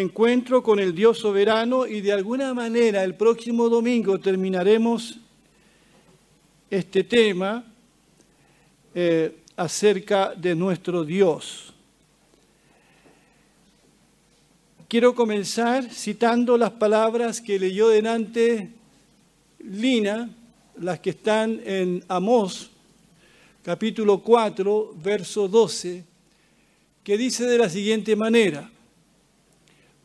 encuentro con el Dios soberano y de alguna manera el próximo domingo terminaremos este tema eh, acerca de nuestro Dios. Quiero comenzar citando las palabras que leyó delante Lina, las que están en Amós, capítulo 4, verso 12, que dice de la siguiente manera,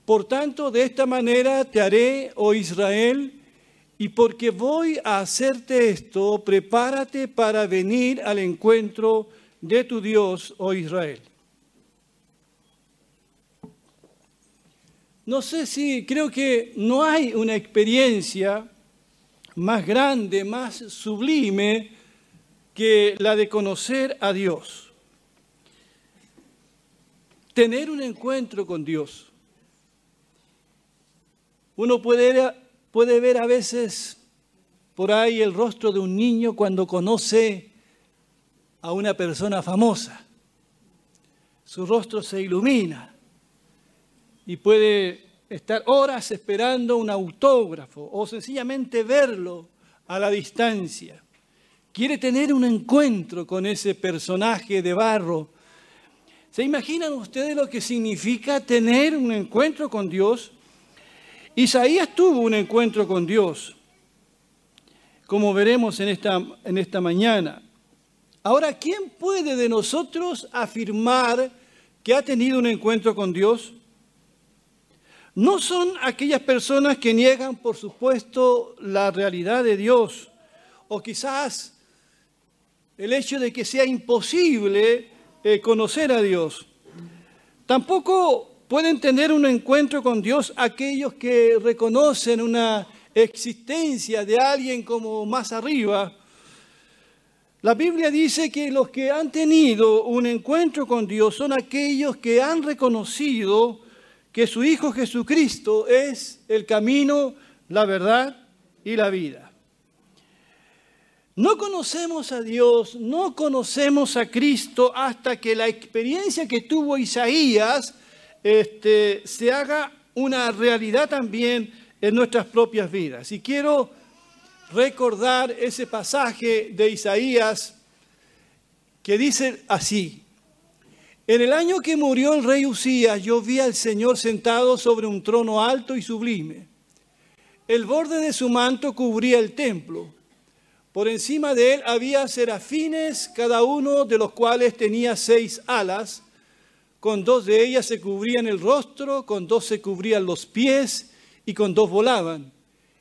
Por tanto, de esta manera te haré, oh Israel, y porque voy a hacerte esto, prepárate para venir al encuentro de tu Dios, oh Israel. No sé si creo que no hay una experiencia más grande, más sublime que la de conocer a Dios. Tener un encuentro con Dios. Uno puede, puede ver a veces por ahí el rostro de un niño cuando conoce a una persona famosa. Su rostro se ilumina y puede estar horas esperando un autógrafo o sencillamente verlo a la distancia. Quiere tener un encuentro con ese personaje de barro. ¿Se imaginan ustedes lo que significa tener un encuentro con Dios? Isaías tuvo un encuentro con Dios, como veremos en esta, en esta mañana. Ahora, ¿quién puede de nosotros afirmar que ha tenido un encuentro con Dios? No son aquellas personas que niegan, por supuesto, la realidad de Dios, o quizás el hecho de que sea imposible eh, conocer a Dios. Tampoco pueden tener un encuentro con Dios aquellos que reconocen una existencia de alguien como más arriba. La Biblia dice que los que han tenido un encuentro con Dios son aquellos que han reconocido que su Hijo Jesucristo es el camino, la verdad y la vida. No conocemos a Dios, no conocemos a Cristo hasta que la experiencia que tuvo Isaías este, se haga una realidad también en nuestras propias vidas. Y quiero recordar ese pasaje de Isaías que dice así, en el año que murió el rey Usías, yo vi al Señor sentado sobre un trono alto y sublime. El borde de su manto cubría el templo. Por encima de él había serafines, cada uno de los cuales tenía seis alas. Con dos de ellas se cubrían el rostro, con dos se cubrían los pies y con dos volaban.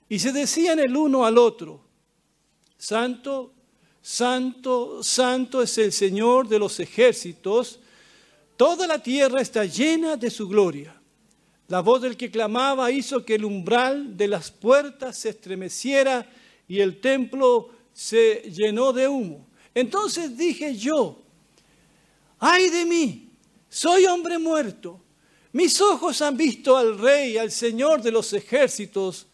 Y se decían el uno al otro, Santo, Santo, Santo es el Señor de los ejércitos Toda la tierra está llena de su gloria. La voz del que clamaba hizo que el umbral de las puertas se estremeciera y el templo se llenó de humo. Entonces dije yo, ay de mí, soy hombre muerto. Mis ojos han visto al rey, al Señor de los ejércitos,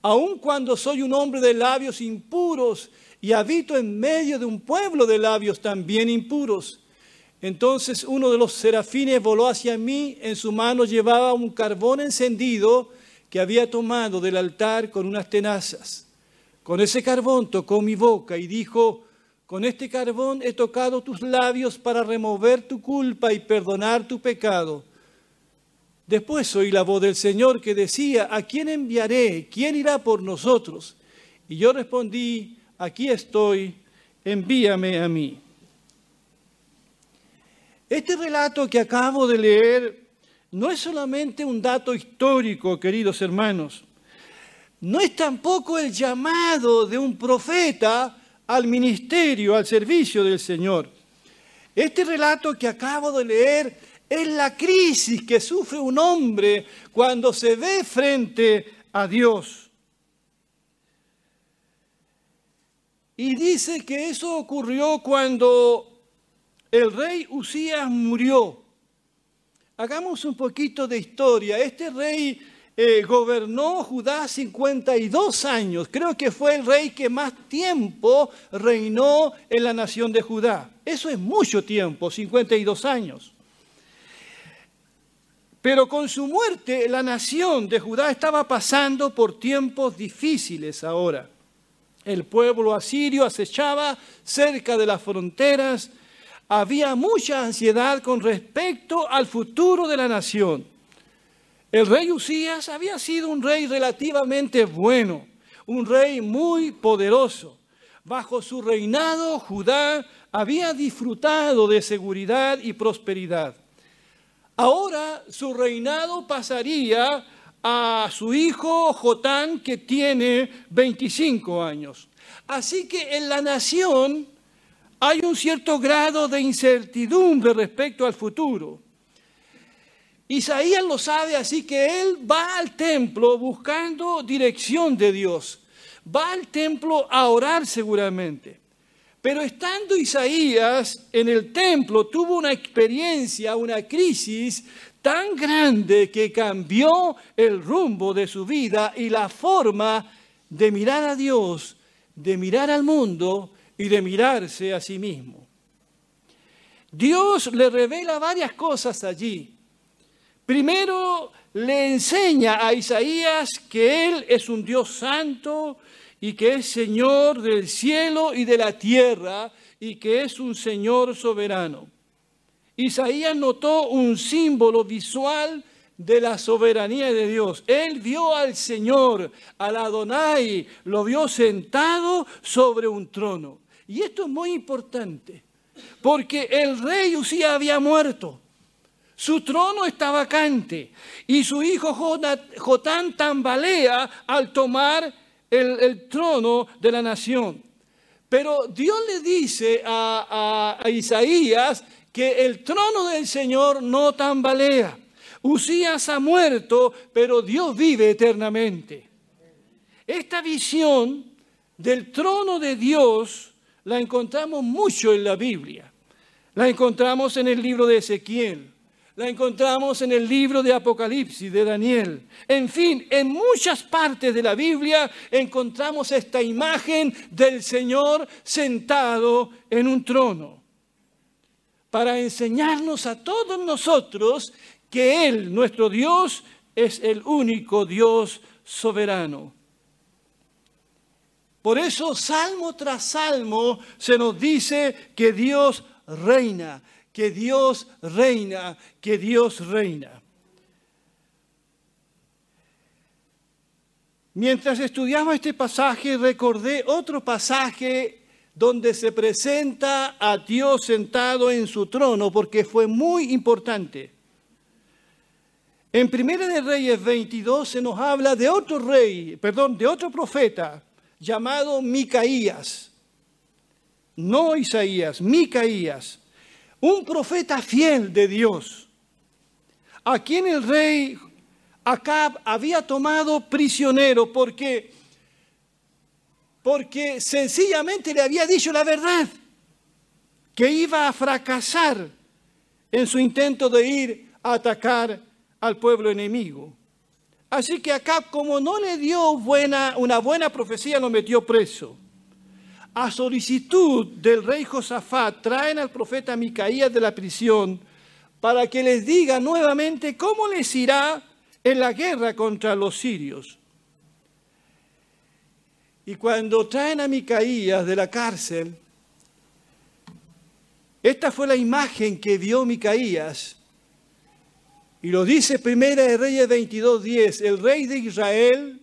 aun cuando soy un hombre de labios impuros y habito en medio de un pueblo de labios también impuros. Entonces uno de los serafines voló hacia mí, en su mano llevaba un carbón encendido que había tomado del altar con unas tenazas. Con ese carbón tocó mi boca y dijo, con este carbón he tocado tus labios para remover tu culpa y perdonar tu pecado. Después oí la voz del Señor que decía, ¿a quién enviaré? ¿Quién irá por nosotros? Y yo respondí, aquí estoy, envíame a mí. Este relato que acabo de leer no es solamente un dato histórico, queridos hermanos. No es tampoco el llamado de un profeta al ministerio, al servicio del Señor. Este relato que acabo de leer es la crisis que sufre un hombre cuando se ve frente a Dios. Y dice que eso ocurrió cuando el rey Usías murió. Hagamos un poquito de historia. Este rey eh, gobernó Judá 52 años. Creo que fue el rey que más tiempo reinó en la nación de Judá. Eso es mucho tiempo, 52 años. Pero con su muerte la nación de Judá estaba pasando por tiempos difíciles ahora. El pueblo asirio acechaba cerca de las fronteras. Había mucha ansiedad con respecto al futuro de la nación. El rey Usías había sido un rey relativamente bueno, un rey muy poderoso. Bajo su reinado, Judá había disfrutado de seguridad y prosperidad. Ahora su reinado pasaría a su hijo Jotán, que tiene 25 años. Así que en la nación hay un cierto grado de incertidumbre respecto al futuro. Isaías lo sabe, así que él va al templo buscando dirección de Dios. Va al templo a orar seguramente. Pero estando Isaías en el templo, tuvo una experiencia, una crisis tan grande que cambió el rumbo de su vida y la forma de mirar a Dios, de mirar al mundo y de mirarse a sí mismo. Dios le revela varias cosas allí. Primero le enseña a Isaías que Él es un Dios santo y que es Señor del cielo y de la tierra y que es un Señor soberano. Isaías notó un símbolo visual de la soberanía de Dios. Él vio al Señor, al Adonai, lo vio sentado sobre un trono. Y esto es muy importante, porque el rey Usía había muerto. Su trono está vacante y su hijo Jotán tambalea al tomar el, trono de la nación. Pero Dios le dice a, a, Isaías que el trono del Señor no tambalea. Usías ha muerto, pero Dios vive eternamente. Esta visión del trono de Dios la encontramos mucho en la Biblia. La encontramos en el libro de Ezequiel, la encontramos en el libro de Apocalipsis de Daniel. En fin, en muchas partes de la Biblia encontramos esta imagen del Señor sentado en un trono para enseñarnos a todos nosotros que Él, nuestro Dios, es el único Dios soberano. Por eso, salmo tras salmo, se nos dice que Dios reina, que Dios reina, que Dios reina. Mientras estudiaba este pasaje, recordé otro pasaje donde se presenta a Dios sentado en su trono, porque fue muy importante. En Primera de Reyes 22 se nos habla de otro rey, perdón, de otro profeta llamado Micaías. No Isaías, Micaías un profeta fiel de Dios, a quien el rey Acab había tomado prisionero porque, porque sencillamente le había dicho la verdad, que iba a fracasar en su intento de ir a atacar al pueblo enemigo. Así que Acab, como no le dio buena, una buena profecía, lo metió preso a solicitud del rey Josafat, traen al profeta Micaías de la prisión para que les diga nuevamente cómo les irá en la guerra contra los sirios. Y cuando traen a Micaías de la cárcel, esta fue la imagen que vio Micaías. Y lo dice Primera de Reyes 22.10, el rey de Israel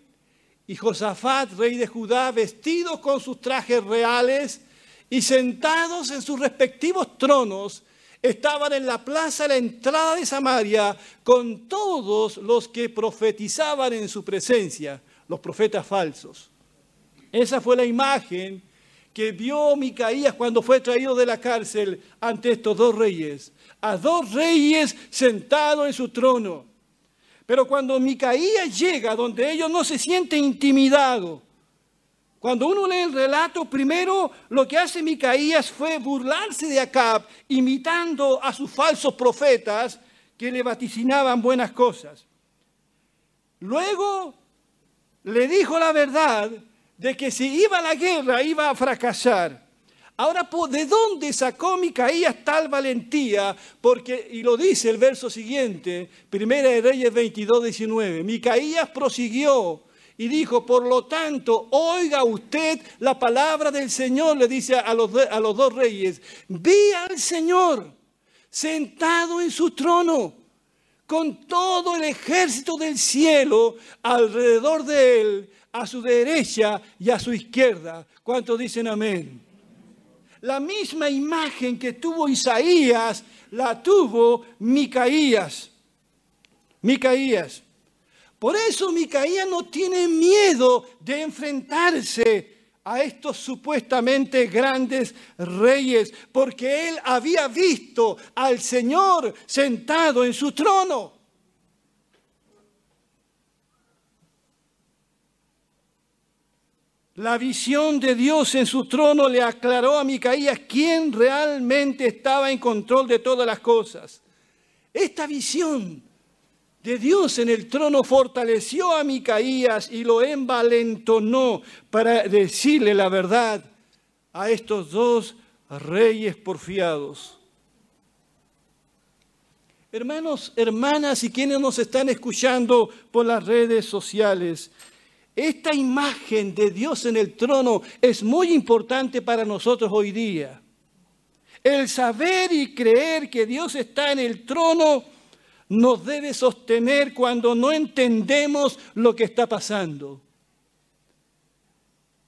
y Josafat, rey de Judá, vestidos con sus trajes reales y sentados en sus respectivos tronos, estaban en la plaza a la entrada de Samaria con todos los que profetizaban en su presencia, los profetas falsos. Esa fue la imagen que vio Micaías cuando fue traído de la cárcel ante estos dos reyes, a dos reyes sentados en su trono. Pero cuando Micaías llega donde ellos no se sienten intimidados, cuando uno lee el relato, primero lo que hace Micaías fue burlarse de Acab, imitando a sus falsos profetas que le vaticinaban buenas cosas. Luego le dijo la verdad de que si iba a la guerra iba a fracasar. Ahora, ¿de dónde sacó Micaías tal valentía? Porque, y lo dice el verso siguiente, Primera de Reyes 22, 19, Micaías prosiguió y dijo, por lo tanto, oiga usted la palabra del Señor, le dice a los, a los dos reyes, vi al Señor sentado en su trono, con todo el ejército del cielo alrededor de él, a su derecha y a su izquierda. ¿Cuántos dicen amén? La misma imagen que tuvo Isaías, la tuvo Micaías. Micaías. Por eso Micaías no tiene miedo de enfrentarse a estos supuestamente grandes reyes, porque él había visto al Señor sentado en su trono. La visión de Dios en su trono le aclaró a Micaías quién realmente estaba en control de todas las cosas. Esta visión de Dios en el trono fortaleció a Micaías y lo envalentonó para decirle la verdad a estos dos reyes porfiados. Hermanos, hermanas y quienes nos están escuchando por las redes sociales, esta imagen de Dios en el trono es muy importante para nosotros hoy día. El saber y creer que Dios está en el trono nos debe sostener cuando no entendemos lo que está pasando.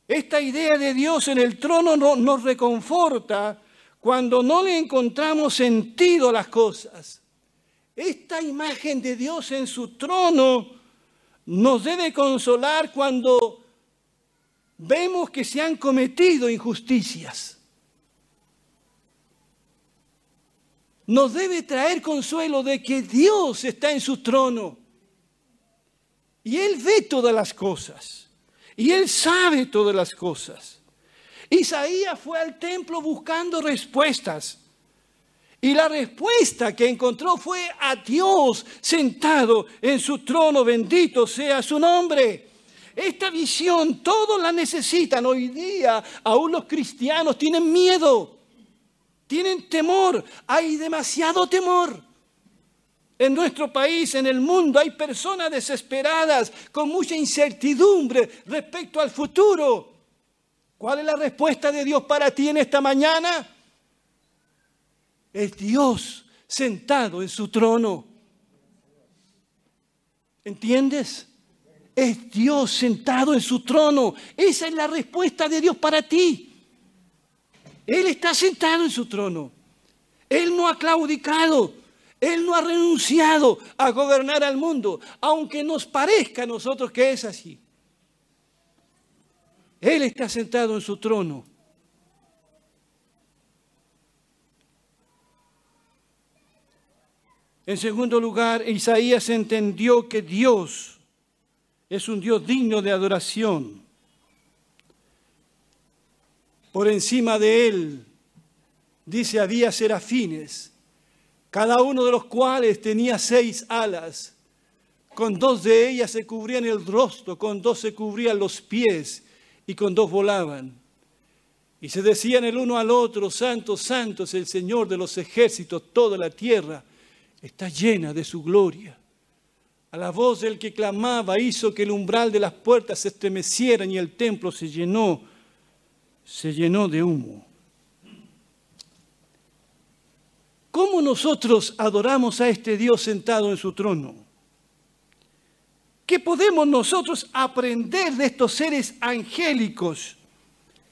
Esta idea de Dios en el trono nos reconforta cuando no le encontramos sentido a las cosas. Esta imagen de Dios en su trono nos debe consolar cuando vemos que se han cometido injusticias. Nos debe traer consuelo de que Dios está en su trono. Y Él ve todas las cosas. Y Él sabe todas las cosas. Isaías fue al templo buscando respuestas. Y la respuesta que encontró fue a Dios sentado en su trono, bendito sea su nombre. Esta visión todos la necesitan hoy día. Aún los cristianos tienen miedo, tienen temor, hay demasiado temor. En nuestro país, en el mundo, hay personas desesperadas con mucha incertidumbre respecto al futuro. ¿Cuál es la respuesta de Dios para ti en esta mañana? Es Dios sentado en su trono. ¿Entiendes? Es Dios sentado en su trono. Esa es la respuesta de Dios para ti. Él está sentado en su trono. Él no ha claudicado. Él no ha renunciado a gobernar al mundo, aunque nos parezca a nosotros que es así. Él está sentado en su trono. En segundo lugar, Isaías entendió que Dios es un Dios digno de adoración. Por encima de él, dice, había serafines, cada uno de los cuales tenía seis alas. Con dos de ellas se cubrían el rostro, con dos se cubrían los pies y con dos volaban. Y se decían el uno al otro, Santo, Santo es el Señor de los ejércitos, toda la tierra está llena de su gloria. A la voz del que clamaba hizo que el umbral de las puertas se estremeciera y el templo se llenó, se llenó de humo. ¿Cómo nosotros adoramos a este Dios sentado en su trono? ¿Qué podemos nosotros aprender de estos seres angélicos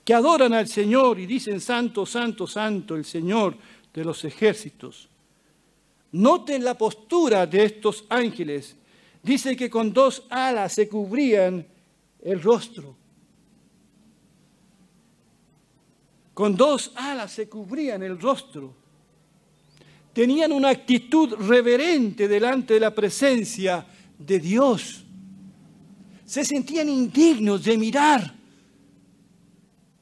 que adoran al Señor y dicen, Santo, Santo, Santo, el Señor de los ejércitos? Noten la postura de estos ángeles. Dice que con dos alas se cubrían el rostro. Con dos alas se cubrían el rostro. Tenían una actitud reverente delante de la presencia de Dios. Se sentían indignos de mirar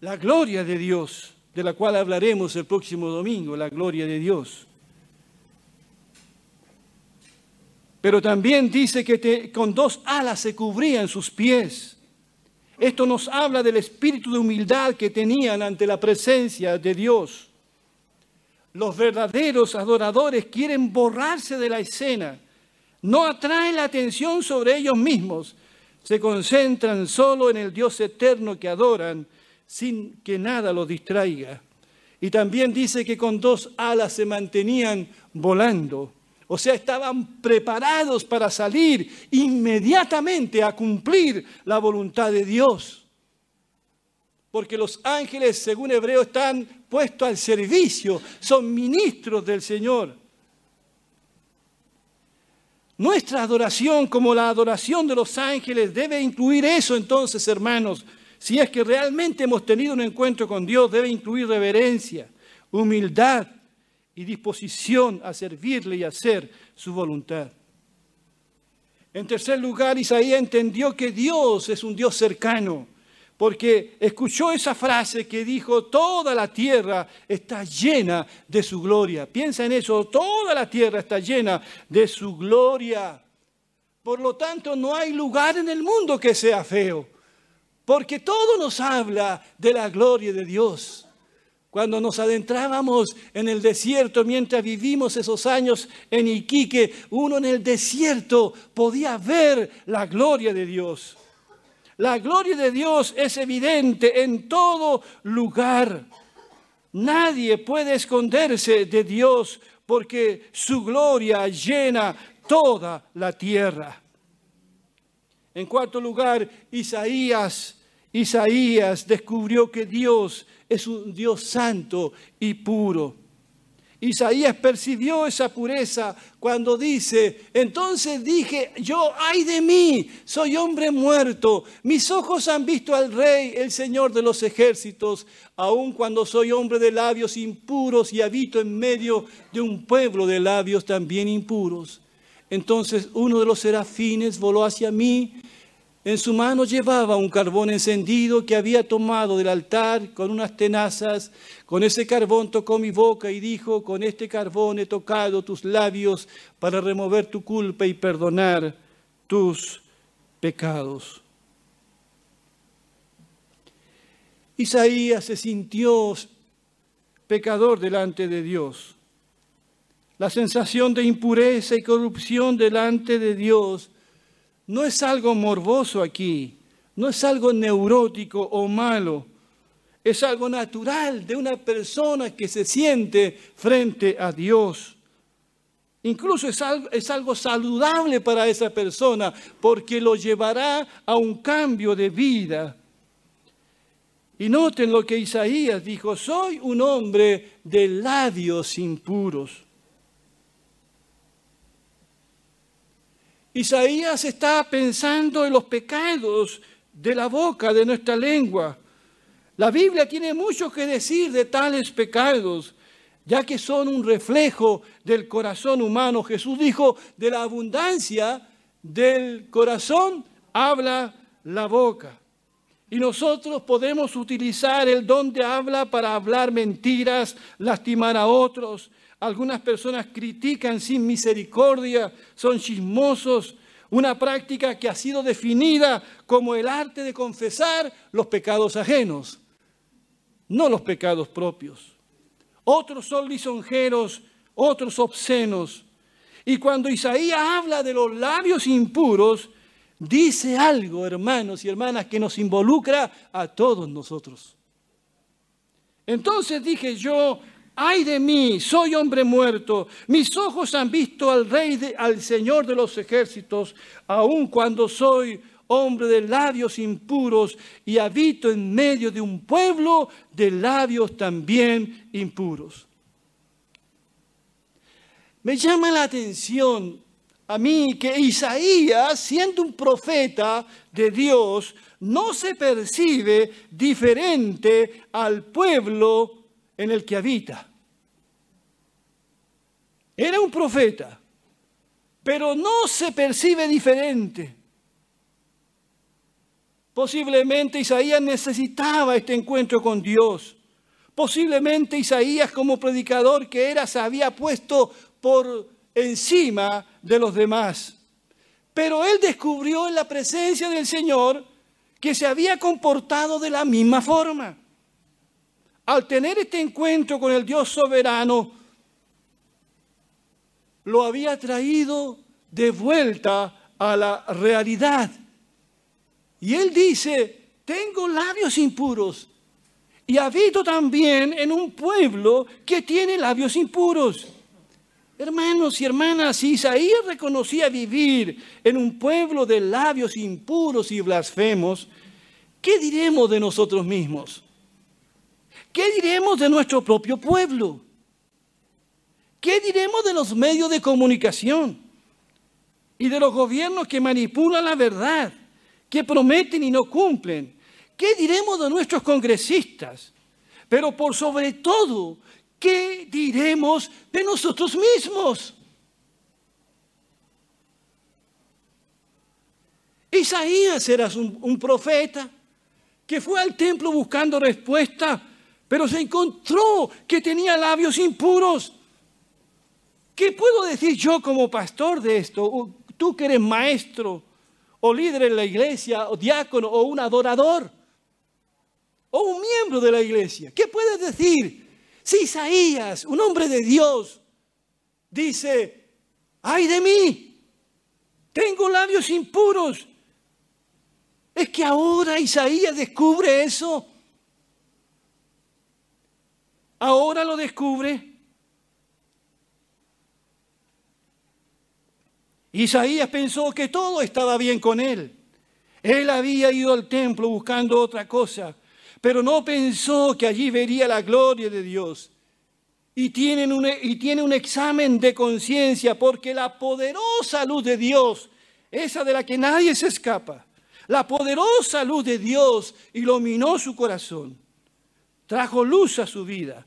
la gloria de Dios, de la cual hablaremos el próximo domingo, la gloria de Dios. Pero también dice que con dos alas se cubrían sus pies. Esto nos habla del espíritu de humildad que tenían ante la presencia de Dios. Los verdaderos adoradores quieren borrarse de la escena, no atraen la atención sobre ellos mismos, se concentran solo en el Dios eterno que adoran sin que nada los distraiga. Y también dice que con dos alas se mantenían volando. O sea, estaban preparados para salir inmediatamente a cumplir la voluntad de Dios. Porque los ángeles, según Hebreo, están puestos al servicio, son ministros del Señor. Nuestra adoración, como la adoración de los ángeles, debe incluir eso entonces, hermanos. Si es que realmente hemos tenido un encuentro con Dios, debe incluir reverencia, humildad, y disposición a servirle y hacer su voluntad. En tercer lugar, Isaías entendió que Dios es un Dios cercano, porque escuchó esa frase que dijo, toda la tierra está llena de su gloria. Piensa en eso, toda la tierra está llena de su gloria. Por lo tanto, no hay lugar en el mundo que sea feo, porque todo nos habla de la gloria de Dios. Cuando nos adentrábamos en el desierto, mientras vivimos esos años en Iquique, uno en el desierto podía ver la gloria de Dios. La gloria de Dios es evidente en todo lugar. Nadie puede esconderse de Dios porque su gloria llena toda la tierra. En cuarto lugar, Isaías, Isaías descubrió que Dios es un Dios santo y puro. Isaías percibió esa pureza cuando dice, entonces dije, yo, ay de mí, soy hombre muerto, mis ojos han visto al rey, el Señor de los ejércitos, aun cuando soy hombre de labios impuros y habito en medio de un pueblo de labios también impuros. Entonces uno de los serafines voló hacia mí en su mano llevaba un carbón encendido que había tomado del altar con unas tenazas. Con ese carbón tocó mi boca y dijo, con este carbón he tocado tus labios para remover tu culpa y perdonar tus pecados. Isaías se sintió pecador delante de Dios. La sensación de impureza y corrupción delante de Dios no es algo morboso aquí, no es algo neurótico o malo, es algo natural de una persona que se siente frente a Dios. Incluso es algo, es algo, saludable para esa persona porque lo llevará a un cambio de vida. Y noten lo que Isaías dijo, soy un hombre de labios impuros. Isaías está pensando en los pecados de la boca, de nuestra lengua. La Biblia tiene mucho que decir de tales pecados, ya que son un reflejo del corazón humano. Jesús dijo, de la abundancia del corazón habla la boca. Y nosotros podemos utilizar el don de habla para hablar mentiras, lastimar a otros, algunas personas critican sin misericordia, son chismosos, una práctica que ha sido definida como el arte de confesar los pecados ajenos, no los pecados propios. Otros son lisonjeros, otros obscenos. Y cuando Isaías habla de los labios impuros, dice algo, hermanos y hermanas, que nos involucra a todos nosotros. Entonces dije yo, ay de mí, soy hombre muerto, mis ojos han visto al rey, al Señor de los ejércitos, aun cuando soy hombre de labios impuros y habito en medio de un pueblo de labios también impuros. Me llama la atención a mí que Isaías, siendo un profeta de Dios, no se percibe diferente al pueblo en el que habita. Era un profeta, pero no se percibe diferente. Posiblemente Isaías necesitaba este encuentro con Dios. Posiblemente Isaías como predicador que era se había puesto por encima de los demás. Pero él descubrió en la presencia del Señor que se había comportado de la misma forma. Al tener este encuentro con el Dios soberano, lo había traído de vuelta a la realidad. Y él dice, tengo labios impuros y habito también en un pueblo que tiene labios impuros. Hermanos y hermanas, si Isaías reconocía vivir en un pueblo de labios impuros y blasfemos, ¿qué diremos de nosotros mismos? ¿Qué diremos de nuestro propio pueblo? ¿Qué diremos de los medios de comunicación y de los gobiernos que manipulan la verdad, que prometen y no cumplen? ¿Qué diremos de nuestros congresistas? Pero por sobre todo, ¿qué diremos de nosotros mismos? Isaías era un, profeta que fue al templo buscando respuesta, pero se encontró que tenía labios impuros. ¿Qué puedo decir yo como pastor de esto? Tú que eres maestro o líder en la iglesia, o diácono, o un adorador, o un miembro de la iglesia. ¿Qué puedes decir? Si Isaías, un hombre de Dios, dice, ay de mí, tengo labios impuros. Es que ahora Isaías descubre eso. Ahora lo descubre. Isaías pensó que todo estaba bien con él. Él había ido al templo buscando otra cosa pero no pensó que allí vería la gloria de Dios. Y, tienen un, y tiene un examen de conciencia porque la poderosa luz de Dios, esa de la que nadie se escapa, la poderosa luz de Dios iluminó su corazón, trajo luz a su vida.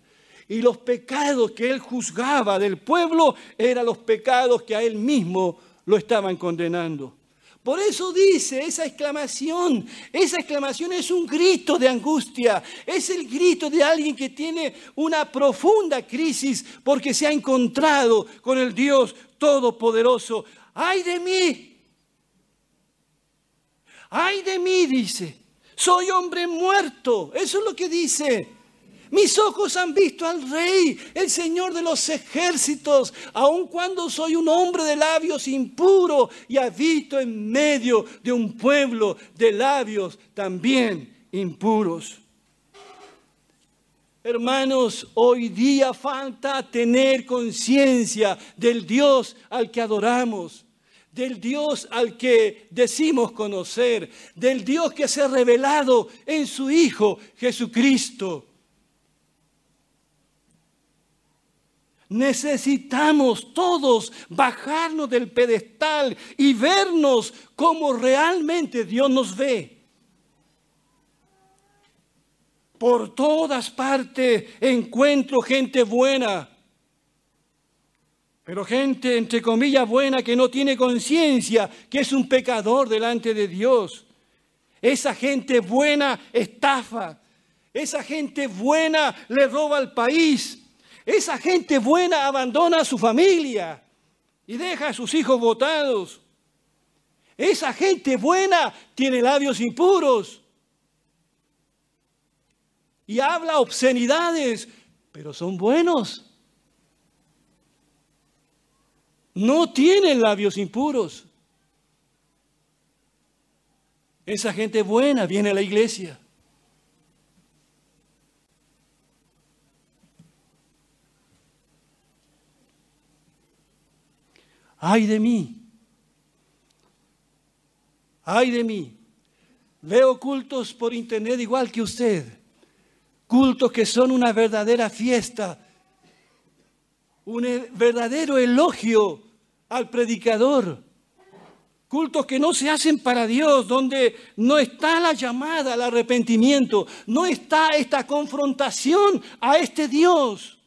Y los pecados que él juzgaba del pueblo eran los pecados que a él mismo lo estaban condenando. Por eso dice esa exclamación, esa exclamación es un grito de angustia, es el grito de alguien que tiene una profunda crisis porque se ha encontrado con el Dios Todopoderoso. ¡Ay de mí! ¡Ay de mí! dice. Soy hombre muerto. Eso es lo que dice. Mis ojos han visto al Rey, el Señor de los ejércitos, aun cuando soy un hombre de labios impuro y habito en medio de un pueblo de labios también impuros. Hermanos, hoy día falta tener conciencia del Dios al que adoramos, del Dios al que decimos conocer, del Dios que se ha revelado en su Hijo Jesucristo. Necesitamos todos bajarnos del pedestal y vernos como realmente Dios nos ve. Por todas partes encuentro gente buena, pero gente entre comillas buena que no tiene conciencia que es un pecador delante de Dios. Esa gente buena estafa, esa gente buena le roba al país, esa gente buena abandona a su familia y deja a sus hijos botados. Esa gente buena tiene labios impuros y habla obscenidades, pero son buenos. No tienen labios impuros. Esa gente buena viene a la iglesia. ay de mí, ay de mí. Veo cultos por internet igual que usted, cultos que son una verdadera fiesta, un e, verdadero elogio al predicador. Cultos que no se hacen para Dios, donde no está la llamada al arrepentimiento, no está esta confrontación a este Dios,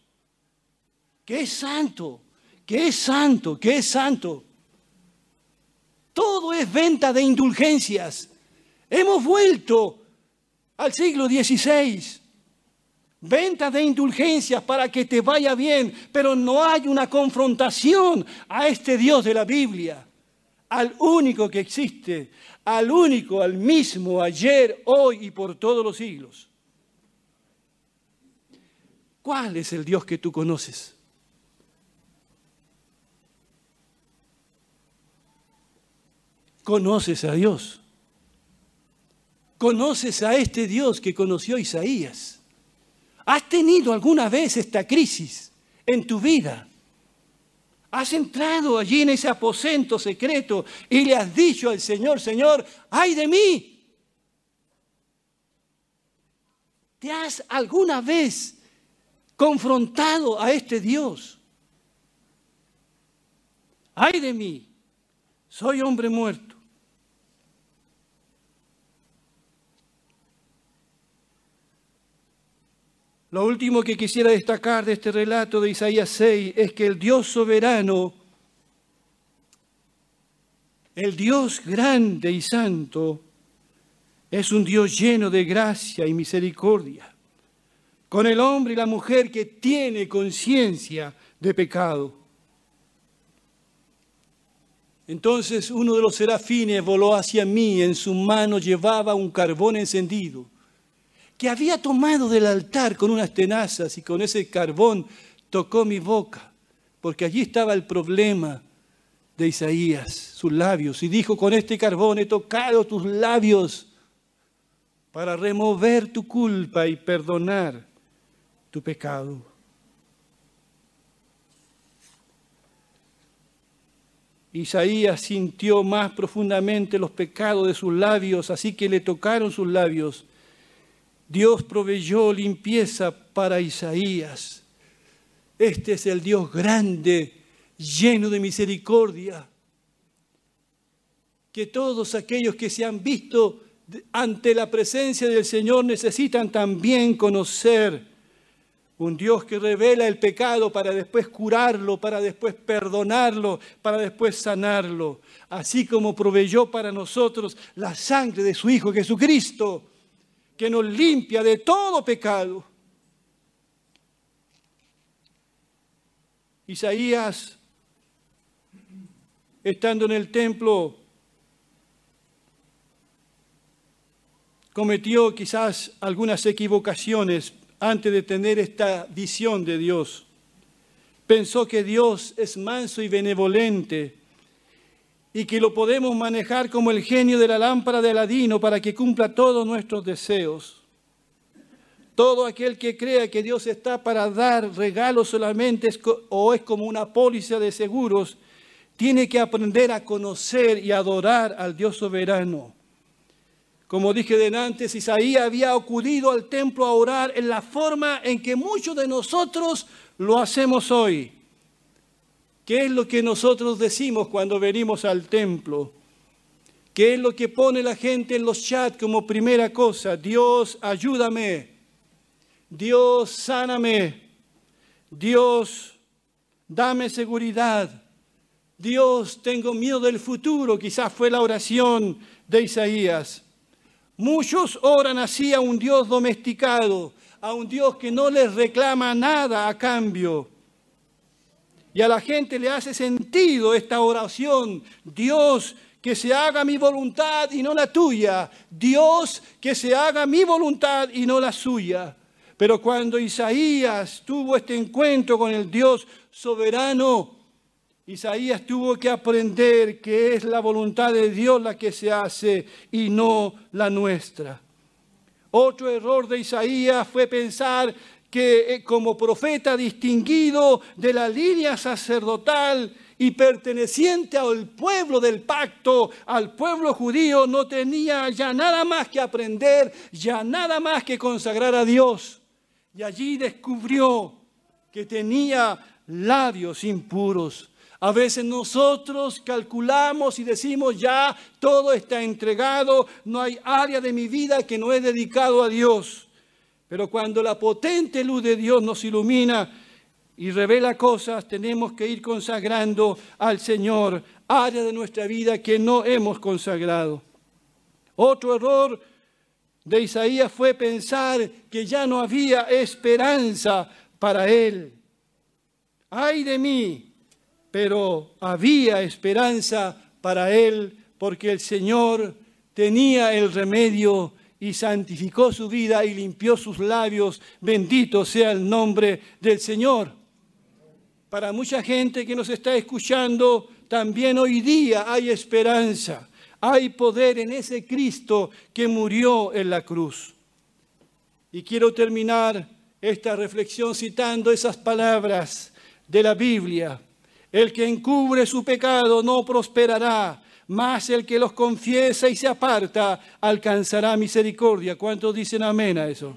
que es santo, que es santo, que es santo. Todo es venta de indulgencias. Hemos vuelto al siglo XVI. Venta de indulgencias para que te vaya bien, pero no hay una confrontación a este Dios de la Biblia, al único que existe, al único, al mismo, ayer, hoy y por todos los siglos. ¿Cuál es el Dios que tú conoces? Conoces a Dios. Conoces a este Dios que conoció Isaías. ¿Has tenido alguna vez esta crisis en tu vida? Has entrado allí en ese aposento secreto y le has dicho al Señor, Señor, ay de mí. ¿Te has alguna vez confrontado a este Dios? Ay de mí, soy hombre muerto. Lo último que quisiera destacar de este relato de Isaías 6 es que el Dios soberano, el Dios grande y santo, es un Dios lleno de gracia y misericordia, con el hombre y la mujer que tiene conciencia de pecado. Entonces uno de los serafines voló hacia mí, en su mano llevaba un carbón encendido que había tomado del altar con unas tenazas y con ese carbón tocó mi boca, porque allí estaba el problema de Isaías, sus labios, y dijo, con este carbón he tocado tus labios para remover tu culpa y perdonar tu pecado. Isaías sintió más profundamente los pecados de sus labios, así que le tocaron sus labios Dios proveyó limpieza para Isaías. Este es el Dios grande, lleno de misericordia. Que todos aquellos que se han visto ante la presencia del Señor necesitan también conocer un Dios que revela el pecado para después curarlo, para después perdonarlo, para después sanarlo, así como proveyó para nosotros la sangre de su Hijo Jesucristo que nos limpia de todo pecado. Isaías, estando en el templo, cometió quizás algunas equivocaciones antes de tener esta visión de Dios. Pensó que Dios es manso y benevolente y que lo podemos manejar como el genio de la lámpara de Aladino para que cumpla todos nuestros deseos. Todo aquel que crea que Dios está para dar regalos solamente o es como una póliza de seguros, tiene que aprender a conocer y adorar al Dios soberano. Como dije antes, Isaías había acudido al templo a orar en la forma en que muchos de nosotros lo hacemos hoy. ¿Qué es lo que nosotros decimos cuando venimos al templo? ¿Qué es lo que pone la gente en los chats como primera cosa? Dios, ayúdame. Dios, sáname. Dios, dame seguridad. Dios, tengo miedo del futuro. Quizás fue la oración de Isaías. Muchos oran así a un Dios domesticado, a un Dios que no les reclama nada a cambio. Y a la gente le hace sentido esta oración. Dios, que se haga mi voluntad y no la tuya. Dios, que se haga mi voluntad y no la suya. Pero cuando Isaías tuvo este encuentro con el Dios soberano, Isaías tuvo que aprender que es la voluntad de Dios la que se hace y no la nuestra. Otro error de Isaías fue pensar que eh, como profeta distinguido de la línea sacerdotal y perteneciente al pueblo del pacto, al pueblo judío, no tenía ya nada más que aprender, ya nada más que consagrar a Dios. Y allí descubrió que tenía labios impuros. A veces nosotros calculamos y decimos, ya todo está entregado, no hay área de mi vida que no he dedicado a Dios. Pero cuando la potente luz de Dios nos ilumina y revela cosas, tenemos que ir consagrando al Señor áreas de nuestra vida que no hemos consagrado. Otro error de Isaías fue pensar que ya no había esperanza para él. Ay de mí, pero había esperanza para él, porque el Señor tenía el remedio y santificó su vida y limpió sus labios. Bendito sea el nombre del Señor. Para mucha gente que nos está escuchando, también hoy día hay esperanza, hay poder en ese Cristo que murió en la cruz. Y quiero terminar esta reflexión citando esas palabras de la Biblia. El que encubre su pecado no prosperará, mas el que los confiesa y se aparta alcanzará misericordia. ¿Cuántos dicen amén a eso?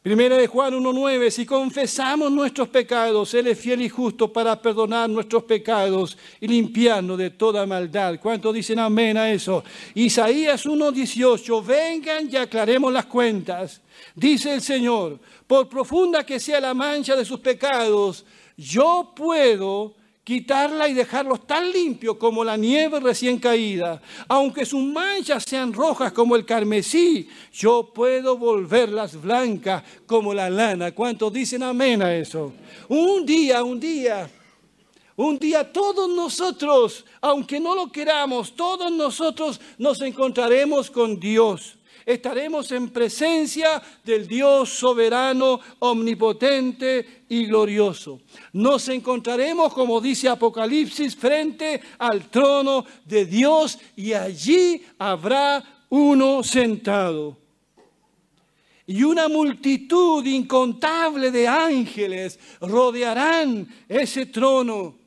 Primera de Juan 1.9, si confesamos nuestros pecados, Él es fiel y justo para perdonar nuestros pecados y limpiarnos de toda maldad. ¿Cuántos dicen amén a eso? Isaías 1.18, vengan y aclaremos las cuentas. Dice el Señor, por profunda que sea la mancha de sus pecados, yo puedo quitarla y dejarlos tan limpios como la nieve recién caída. Aunque sus manchas sean rojas como el carmesí, yo puedo volverlas blancas como la lana. ¿Cuántos dicen amén a eso? Un día, un día, un día todos nosotros, aunque no lo queramos, todos nosotros nos encontraremos con Dios estaremos en presencia del Dios soberano, omnipotente y glorioso. Nos encontraremos, como dice Apocalipsis, frente al trono de Dios y allí habrá uno sentado. Y una multitud incontable de ángeles rodearán ese trono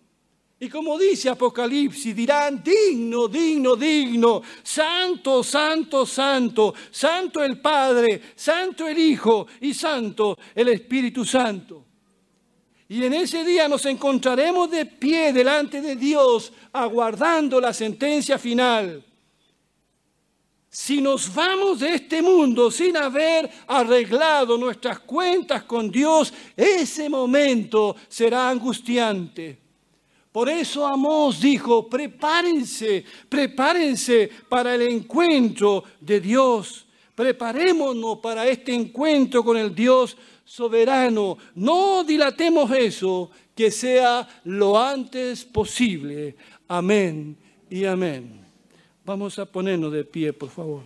y como dice Apocalipsis, dirán, digno, digno, digno, santo, santo, santo, santo el Padre, santo el Hijo y santo el Espíritu Santo. Y en ese día nos encontraremos de pie delante de Dios, aguardando la sentencia final. Si nos vamos de este mundo sin haber arreglado nuestras cuentas con Dios, ese momento será angustiante. Por eso Amós dijo, prepárense, prepárense para el encuentro de Dios. Preparémonos para este encuentro con el Dios soberano. No dilatemos eso, que sea lo antes posible. Amén y amén. Vamos a ponernos de pie, por favor.